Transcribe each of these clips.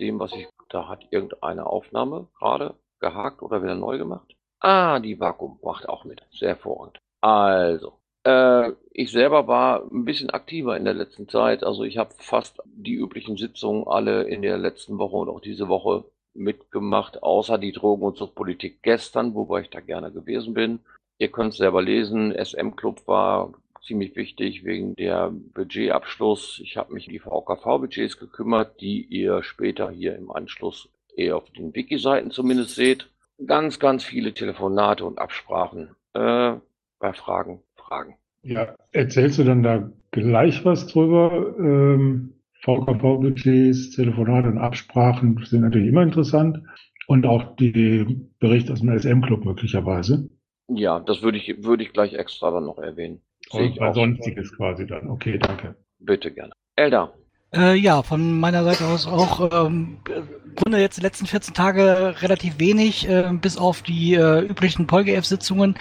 dem, was ich, da hat irgendeine Aufnahme gerade gehakt oder wieder neu gemacht. Ah, die Vakuum macht auch mit. Sehr hervorragend. Also, äh, ich selber war ein bisschen aktiver in der letzten Zeit. Also ich habe fast die üblichen Sitzungen alle in der letzten Woche und auch diese Woche mitgemacht, außer die Drogen- und Suchtpolitik gestern, wobei ich da gerne gewesen bin. Ihr könnt es selber lesen. SM-Club war ziemlich wichtig wegen der Budgetabschluss. Ich habe mich um die VKV-Budgets gekümmert, die ihr später hier im Anschluss eher auf den Wiki-Seiten zumindest seht. Ganz, ganz viele Telefonate und Absprachen. Äh, bei Fragen, Fragen. Ja, erzählst du dann da gleich was drüber? Ähm, VKV-Budgets, Telefonate und Absprachen sind natürlich immer interessant. Und auch die Berichte aus dem SM-Club möglicherweise. Ja, das würde ich, würde ich gleich extra dann noch erwähnen. Und bei Sonstiges quasi dann. Okay, danke. Bitte gerne. Elda. Äh, ja, von meiner Seite aus auch ähm, im Grunde jetzt die letzten 14 Tage relativ wenig, äh, bis auf die äh, üblichen PolGF-Sitzungen.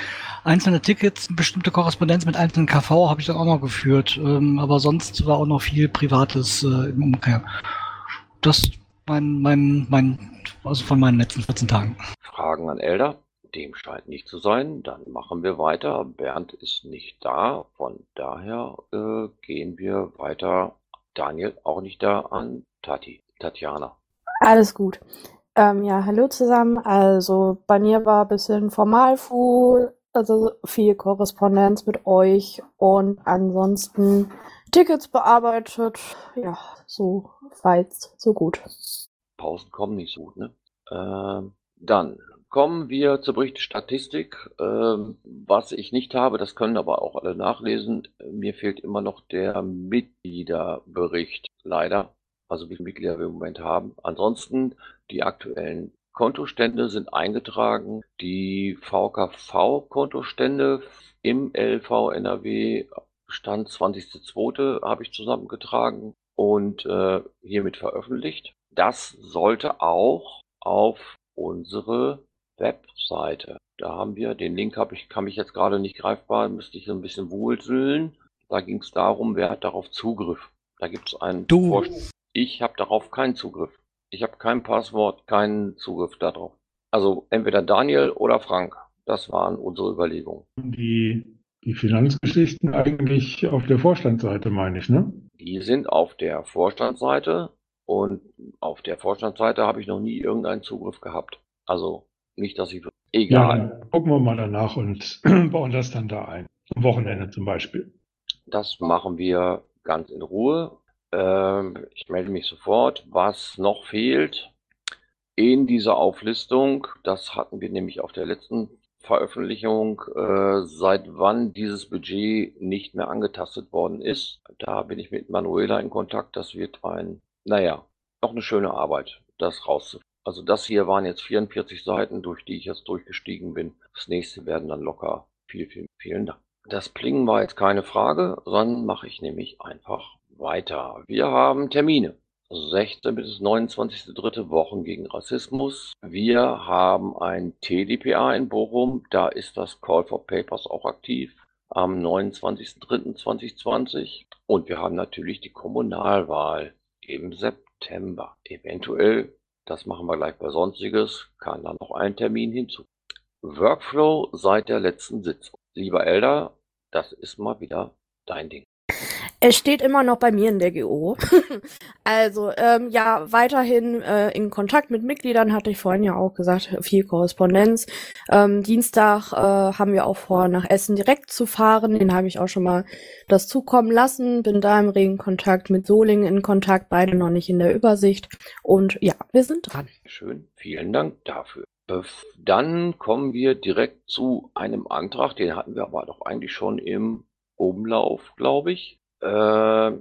Einzelne Tickets, bestimmte Korrespondenz mit einzelnen KV habe ich dann auch noch geführt. Ähm, aber sonst war auch noch viel Privates äh, im Umkehr. Das mein, mein, mein, also von meinen letzten 14 Tagen. Fragen an Elda? Dem scheint nicht zu sein. Dann machen wir weiter. Bernd ist nicht da. Von daher äh, gehen wir weiter. Daniel auch nicht da an Tati, Tatjana. Alles gut. Ähm, ja, hallo zusammen. Also bei mir war ein bisschen Formalfu, also viel Korrespondenz mit euch und ansonsten Tickets bearbeitet. Ja, so weit, so gut. Pausen kommen nicht so gut, ne? Ähm, dann Kommen wir zur Berichterstatistik. Ähm, was ich nicht habe, das können aber auch alle nachlesen. Mir fehlt immer noch der Mitgliederbericht, leider. Also wie viele Mitglieder wir im Moment haben. Ansonsten die aktuellen Kontostände sind eingetragen. Die VKV-Kontostände im LV NRW Stand 20.02. habe ich zusammengetragen und äh, hiermit veröffentlicht. Das sollte auch auf unsere Webseite. Da haben wir, den Link habe ich, kann ich jetzt gerade nicht greifbar, müsste ich ein bisschen wurzeln. Da ging es darum, wer hat darauf Zugriff. Da gibt es einen Du. Vorschlag. Ich habe darauf keinen Zugriff. Ich habe kein Passwort, keinen Zugriff darauf. Also entweder Daniel oder Frank. Das waren unsere Überlegungen. Die, die Finanzgeschichten eigentlich auf der Vorstandsseite, meine ich, ne? Die sind auf der Vorstandsseite und auf der Vorstandsseite habe ich noch nie irgendeinen Zugriff gehabt. Also nicht, dass ich. Ja, Egal. dann gucken wir mal danach und bauen das dann da ein. Am Wochenende zum Beispiel. Das machen wir ganz in Ruhe. Ähm, ich melde mich sofort. Was noch fehlt in dieser Auflistung, das hatten wir nämlich auf der letzten Veröffentlichung, äh, seit wann dieses Budget nicht mehr angetastet worden ist. Da bin ich mit Manuela in Kontakt. Das wird ein, naja, noch eine schöne Arbeit, das rauszufinden. Also das hier waren jetzt 44 Seiten, durch die ich jetzt durchgestiegen bin. Das nächste werden dann locker viel, viel, vielen Dank. Das Plingen war jetzt keine Frage, sondern mache ich nämlich einfach weiter. Wir haben Termine. 16. bis 29.3. Wochen gegen Rassismus. Wir haben ein TDPA in Bochum. Da ist das Call for Papers auch aktiv. Am 29.3.2020. Und wir haben natürlich die Kommunalwahl im September. Eventuell, das machen wir gleich bei Sonstiges, kann da noch ein Termin hinzu. Workflow seit der letzten Sitzung. Lieber Elder, das ist mal wieder dein Ding. Es steht immer noch bei mir in der GO. also ähm, ja, weiterhin äh, in Kontakt mit Mitgliedern, hatte ich vorhin ja auch gesagt, viel Korrespondenz. Ähm, Dienstag äh, haben wir auch vor, nach Essen direkt zu fahren. Den habe ich auch schon mal das zukommen lassen. Bin da im regen Kontakt mit Solingen in Kontakt, beide noch nicht in der Übersicht. Und ja, wir sind dran. Schön, vielen Dank dafür. Bef- Dann kommen wir direkt zu einem Antrag, den hatten wir aber doch eigentlich schon im Umlauf, glaube ich. Äh,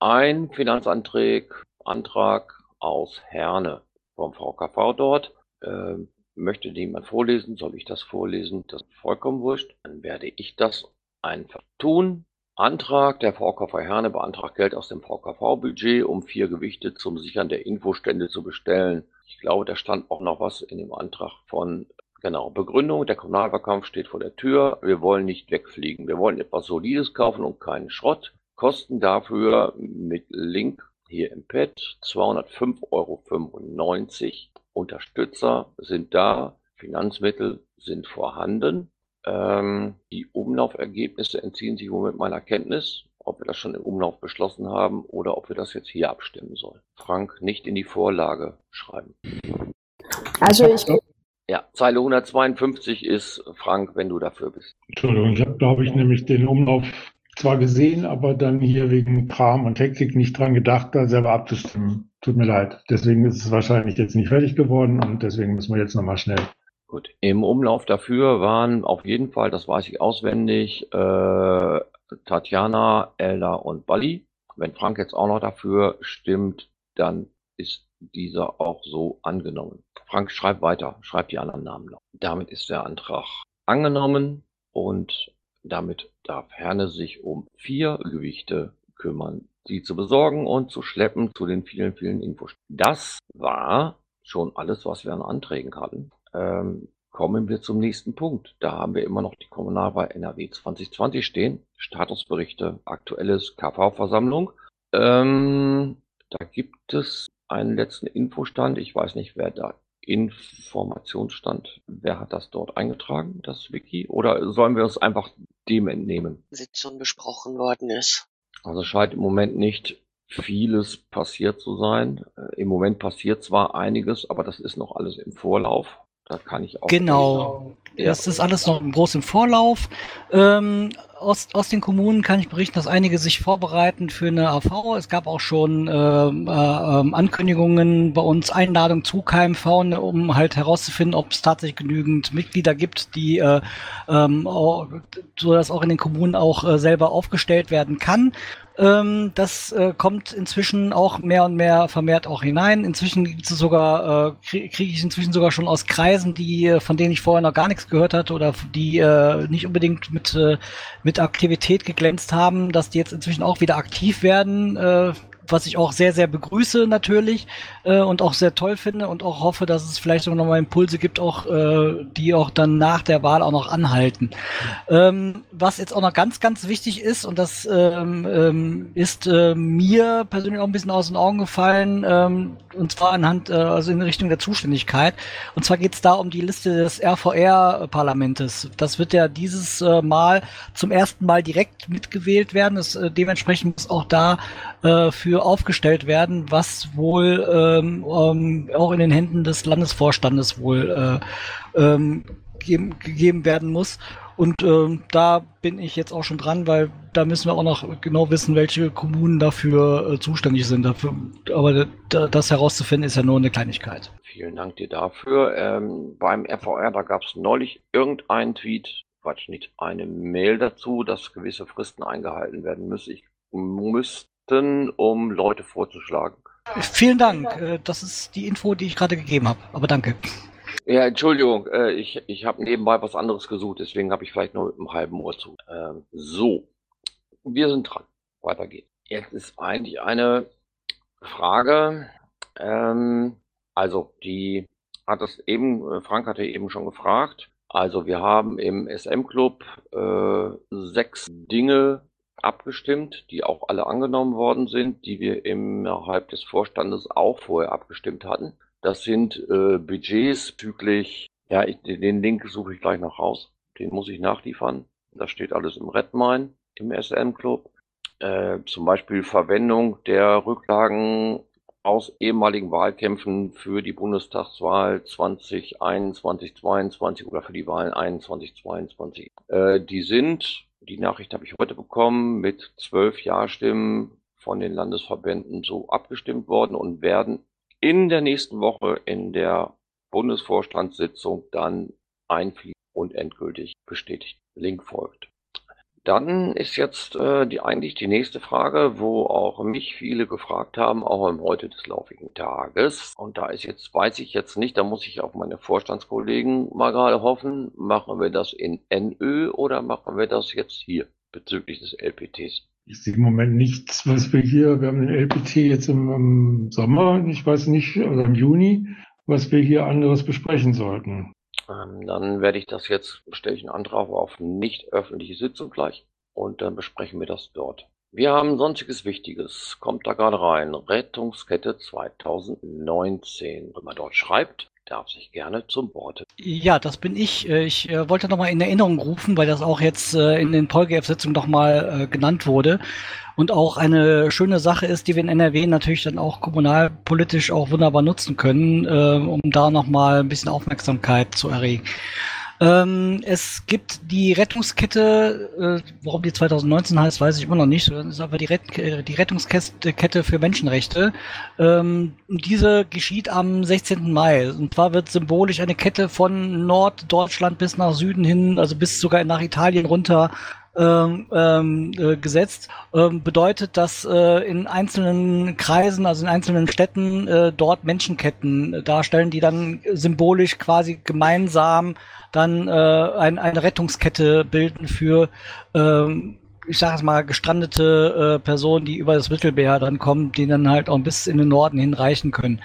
ein Finanzantrag Antrag aus Herne vom VKV dort. Äh, möchte jemand vorlesen? Soll ich das vorlesen? Das ist vollkommen wurscht. Dann werde ich das einfach tun. Antrag der VKV Herne beantragt Geld aus dem VKV-Budget, um vier Gewichte zum Sichern der Infostände zu bestellen. Ich glaube, da stand auch noch was in dem Antrag von, genau, Begründung. Der Kommunalwahlkampf steht vor der Tür. Wir wollen nicht wegfliegen. Wir wollen etwas Solides kaufen und keinen Schrott. Kosten dafür mit Link hier im Pad 205,95 Euro. Unterstützer sind da, Finanzmittel sind vorhanden. Ähm, die Umlaufergebnisse entziehen sich im Moment meiner Kenntnis, ob wir das schon im Umlauf beschlossen haben oder ob wir das jetzt hier abstimmen sollen. Frank, nicht in die Vorlage schreiben. Also ich. Ja, Zeile 152 ist, Frank, wenn du dafür bist. Entschuldigung, ich habe, glaube ich, nämlich den Umlauf zwar gesehen, aber dann hier wegen Kram und Hektik nicht dran gedacht, da selber abzustimmen. Tut mir leid. Deswegen ist es wahrscheinlich jetzt nicht fertig geworden und deswegen müssen wir jetzt nochmal schnell. Gut, im Umlauf dafür waren auf jeden Fall, das weiß ich auswendig, äh, Tatjana, Elda und Bali. Wenn Frank jetzt auch noch dafür stimmt, dann ist dieser auch so angenommen. Frank, schreib weiter, schreib die anderen Namen noch. Damit ist der Antrag angenommen und damit darf Herne sich um vier Gewichte kümmern, sie zu besorgen und zu schleppen zu den vielen, vielen Infos. Das war schon alles, was wir an Anträgen hatten. Ähm, kommen wir zum nächsten Punkt. Da haben wir immer noch die Kommunalwahl NRW 2020 stehen. Statusberichte, aktuelles KV-Versammlung. Ähm, da gibt es einen letzten Infostand. Ich weiß nicht, wer da Informationsstand. Wer hat das dort eingetragen, das Wiki? Oder sollen wir es einfach dem entnehmen? Sitzung besprochen worden ist. Also scheint im Moment nicht vieles passiert zu sein. Äh, Im Moment passiert zwar einiges, aber das ist noch alles im Vorlauf. Da kann ich auch. Genau. Das ist alles noch groß im Vorlauf. Ähm, aus, aus den Kommunen kann ich berichten, dass einige sich vorbereiten für eine AV. Es gab auch schon äh, äh, Ankündigungen bei uns, Einladungen zu KMV, ne, um halt herauszufinden, ob es tatsächlich genügend Mitglieder gibt, die äh, ähm, auch, so dass auch in den Kommunen auch äh, selber aufgestellt werden kann. Ähm, das äh, kommt inzwischen auch mehr und mehr vermehrt auch hinein. Inzwischen gibt es sogar, äh, kriege krieg ich inzwischen sogar schon aus Kreisen, die, äh, von denen ich vorher noch gar nichts gehört hatte oder die äh, nicht unbedingt mit, äh, mit Aktivität geglänzt haben, dass die jetzt inzwischen auch wieder aktiv werden. Was ich auch sehr, sehr begrüße natürlich äh, und auch sehr toll finde und auch hoffe, dass es vielleicht sogar nochmal Impulse gibt, auch äh, die auch dann nach der Wahl auch noch anhalten. Ähm, was jetzt auch noch ganz, ganz wichtig ist und das ähm, ähm, ist äh, mir persönlich auch ein bisschen aus den Augen gefallen ähm, und zwar anhand, äh, also in Richtung der Zuständigkeit. Und zwar geht es da um die Liste des RVR-Parlamentes. Das wird ja dieses äh, Mal zum ersten Mal direkt mitgewählt werden. Das, äh, dementsprechend muss auch da äh, für aufgestellt werden, was wohl ähm, ähm, auch in den Händen des Landesvorstandes wohl äh, ähm, gegeben, gegeben werden muss. Und ähm, da bin ich jetzt auch schon dran, weil da müssen wir auch noch genau wissen, welche Kommunen dafür äh, zuständig sind. Dafür, aber da, das herauszufinden ist ja nur eine Kleinigkeit. Vielen Dank dir dafür. Ähm, beim RVR, da gab es neulich irgendeinen Tweet, Quatsch, nicht eine Mail dazu, dass gewisse Fristen eingehalten werden müssen. Ich müsste um Leute vorzuschlagen. Vielen Dank. Äh, das ist die Info, die ich gerade gegeben habe. Aber danke. Ja, Entschuldigung, äh, ich, ich habe nebenbei was anderes gesucht, deswegen habe ich vielleicht nur mit einem halben Ohr zu. Ähm, so, wir sind dran. Weiter geht's. Jetzt ist eigentlich eine Frage. Ähm, also, die hat das eben, äh, Frank hatte eben schon gefragt. Also, wir haben im SM-Club äh, sechs Dinge abgestimmt, die auch alle angenommen worden sind, die wir innerhalb des Vorstandes auch vorher abgestimmt hatten. Das sind äh, Budgets bezüglich, ja, ich, den Link suche ich gleich noch raus. Den muss ich nachliefern. Das steht alles im Redmine, im SM-Club. Äh, zum Beispiel Verwendung der Rücklagen aus ehemaligen Wahlkämpfen für die Bundestagswahl 2021, 2022 oder für die Wahlen 21, 22. Äh, die sind die Nachricht habe ich heute bekommen, mit zwölf Ja-Stimmen von den Landesverbänden so abgestimmt worden und werden in der nächsten Woche in der Bundesvorstandssitzung dann einfließen und endgültig bestätigt. Link folgt. Dann ist jetzt äh, die eigentlich die nächste Frage, wo auch mich viele gefragt haben, auch im heute des laufigen Tages. Und da ist jetzt, weiß ich jetzt nicht, da muss ich auf meine Vorstandskollegen mal gerade hoffen, machen wir das in NÖ oder machen wir das jetzt hier bezüglich des LPTs? Ich sehe im Moment nichts, was wir hier, wir haben den LPT jetzt im, im Sommer, ich weiß nicht, oder im Juni, was wir hier anderes besprechen sollten. Ähm, dann werde ich das jetzt, stelle ich einen Antrag auf nicht öffentliche Sitzung gleich und dann besprechen wir das dort. Wir haben sonstiges Wichtiges. Kommt da gerade rein. Rettungskette 2019. Wenn man dort schreibt, darf sich gerne zum Wort. Ja, das bin ich. Äh, ich äh, wollte nochmal in Erinnerung rufen, weil das auch jetzt äh, in den PolGF-Sitzungen nochmal genannt wurde und auch eine schöne Sache ist, die wir in NRW natürlich dann auch kommunalpolitisch auch wunderbar nutzen können, um da nochmal ein bisschen Aufmerksamkeit zu erregen. Ähm, es gibt die Rettungskette, äh, warum die 2019 heißt, weiß ich immer noch nicht. Das ist aber die, Ret äh, die Rettungskette für Menschenrechte. Ähm, diese geschieht am 16. Mai. Und zwar wird symbolisch eine Kette von Norddeutschland bis nach Süden hin, also bis sogar nach Italien runter ähm, ähm, äh, gesetzt, ähm, bedeutet, dass äh, in einzelnen Kreisen, also in einzelnen Städten, äh, dort Menschenketten darstellen, die dann symbolisch quasi gemeinsam dann äh, ein, eine Rettungskette bilden für ähm, ich sage es mal, gestrandete äh, Personen, die über das Mittelmeer dann kommen, die dann halt auch bis in den Norden hinreichen können.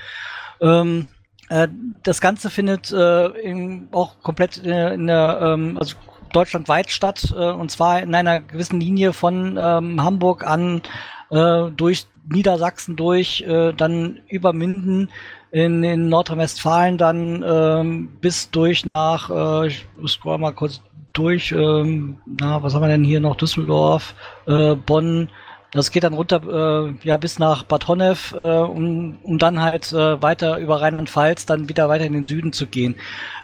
Ähm, äh, das Ganze findet äh, in, auch komplett in, in der, ähm, also deutschlandweit statt, äh, und zwar in einer gewissen Linie von ähm, Hamburg an äh, durch Niedersachsen durch, äh, dann über Minden in, in Nordrhein-Westfalen dann ähm, bis durch nach, äh, ich scroll mal kurz durch, ähm, na, was haben wir denn hier noch? Düsseldorf, äh, Bonn, das geht dann runter äh, ja bis nach Bad Honnef, äh, um, um dann halt äh, weiter über Rheinland-Pfalz dann wieder weiter in den Süden zu gehen.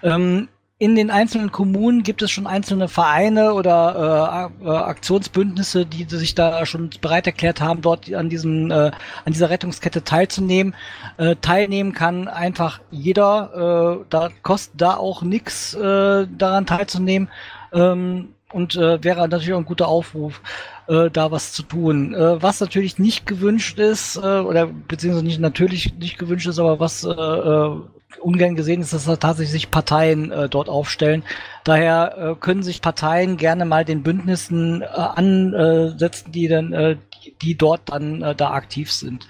Ähm, in den einzelnen Kommunen gibt es schon einzelne Vereine oder äh, äh, Aktionsbündnisse, die sich da schon bereit erklärt haben, dort an diesem äh, an dieser Rettungskette teilzunehmen. Äh, teilnehmen kann einfach jeder. Äh, da kostet da auch nichts äh, daran teilzunehmen. Ähm, und äh, wäre natürlich auch ein guter Aufruf, äh, da was zu tun. Äh, was natürlich nicht gewünscht ist, äh, oder beziehungsweise nicht natürlich nicht gewünscht ist, aber was äh, äh, ungern gesehen ist, dass da tatsächlich Parteien äh, dort aufstellen. Daher äh, können sich Parteien gerne mal den Bündnissen äh, ansetzen, die dann, äh, die, dort dann äh, da aktiv sind.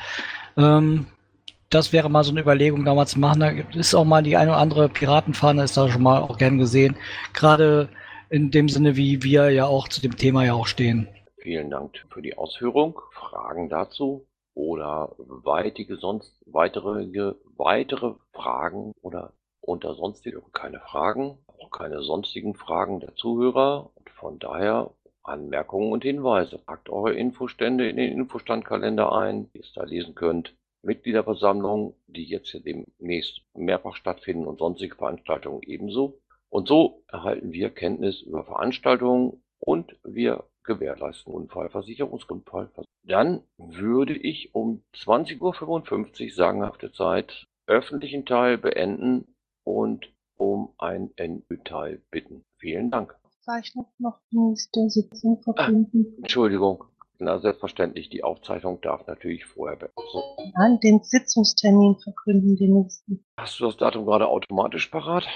Ähm, das wäre mal so eine Überlegung, da mal zu machen. Da ist auch mal die eine oder andere Piratenfahne, ist da schon mal auch gern gesehen. Gerade in dem Sinne, wie wir ja auch zu dem Thema ja auch stehen. Vielen Dank für die Ausführung. Fragen dazu oder weitige sonst weitere weitere Fragen oder unter sonstige keine Fragen, auch keine sonstigen Fragen der Zuhörer und von daher Anmerkungen und Hinweise. Packt eure Infostände in den Infostandkalender ein, die ihr da lesen könnt. Mitgliederversammlungen, die jetzt demnächst mehrfach stattfinden und sonstige Veranstaltungen ebenso. Und so erhalten wir Kenntnis über Veranstaltungen und wir gewährleisten Unfallversicherungsgrundfall. Dann würde ich um 20.55 Uhr sagenhafte Zeit öffentlichen Teil beenden und um ein NÜ-Teil bitten. Vielen Dank. Zeichnung noch nächste Sitzung. Ah, Entschuldigung. Na, selbstverständlich. Die Aufzeichnung darf natürlich vorher beenden. So. Nein, den Sitzungstermin verkünden, den nächsten. Hast du das Datum gerade automatisch parat?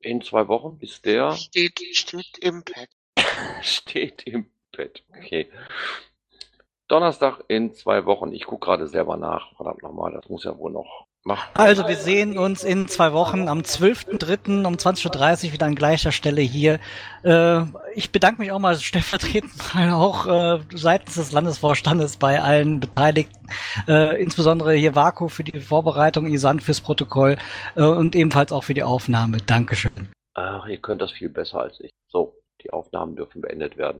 In zwei Wochen ist der. Steht, steht im Pad. steht im Pad. Okay. Donnerstag in zwei Wochen. Ich gucke gerade selber nach. Verdammt nochmal, das muss ja wohl noch machen. Also wir sehen uns in zwei Wochen am 12.03. um 20.30 Uhr wieder an gleicher Stelle hier. Äh, ich bedanke mich auch mal stellvertretend auch äh, seitens des Landesvorstandes bei allen Beteiligten, äh, insbesondere hier Vaku für die Vorbereitung, Isan fürs Protokoll äh, und ebenfalls auch für die Aufnahme. Dankeschön. Ach, ihr könnt das viel besser als ich. So, die Aufnahmen dürfen beendet werden.